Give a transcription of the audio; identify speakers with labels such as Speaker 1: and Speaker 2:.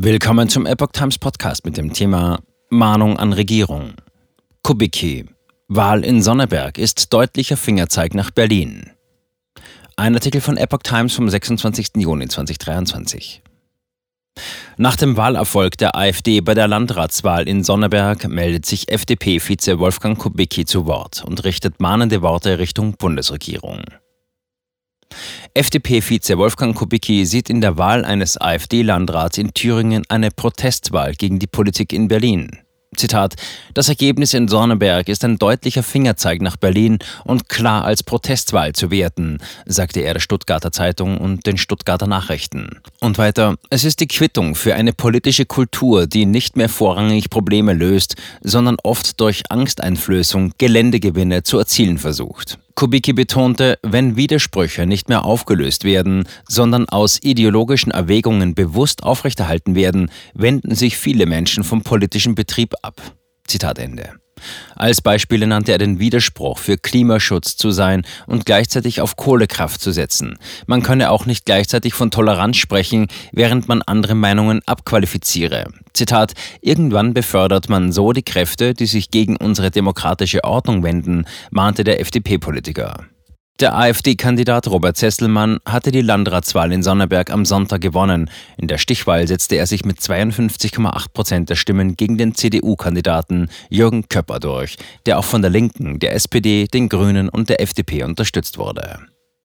Speaker 1: Willkommen zum Epoch Times Podcast mit dem Thema Mahnung an Regierung. Kubicki. Wahl in Sonneberg ist deutlicher Fingerzeig nach Berlin. Ein Artikel von Epoch Times vom 26. Juni 2023. Nach dem Wahlerfolg der AfD bei der Landratswahl in Sonneberg meldet sich FDP-Vize Wolfgang Kubicki zu Wort und richtet mahnende Worte Richtung Bundesregierung. FDP-Vize Wolfgang Kubicki sieht in der Wahl eines AfD-Landrats in Thüringen eine Protestwahl gegen die Politik in Berlin. Zitat, das Ergebnis in Sonneberg ist ein deutlicher Fingerzeig nach Berlin und klar als Protestwahl zu werten, sagte er der Stuttgarter Zeitung und den Stuttgarter Nachrichten. Und weiter, es ist die Quittung für eine politische Kultur, die nicht mehr vorrangig Probleme löst, sondern oft durch Angsteinflößung Geländegewinne zu erzielen versucht. Kubicki betonte, wenn Widersprüche nicht mehr aufgelöst werden, sondern aus ideologischen Erwägungen bewusst aufrechterhalten werden, wenden sich viele Menschen vom politischen Betrieb ab. Zitat Ende. Als Beispiele nannte er den Widerspruch, für Klimaschutz zu sein und gleichzeitig auf Kohlekraft zu setzen. Man könne auch nicht gleichzeitig von Toleranz sprechen, während man andere Meinungen abqualifiziere. Zitat, irgendwann befördert man so die Kräfte, die sich gegen unsere demokratische Ordnung wenden, mahnte der FDP-Politiker. Der AfD-Kandidat Robert Sesselmann hatte die Landratswahl in Sonneberg am Sonntag gewonnen. In der Stichwahl setzte er sich mit 52,8 Prozent der Stimmen gegen den CDU-Kandidaten Jürgen Köpper durch, der auch von der Linken, der SPD, den Grünen und der FDP unterstützt wurde.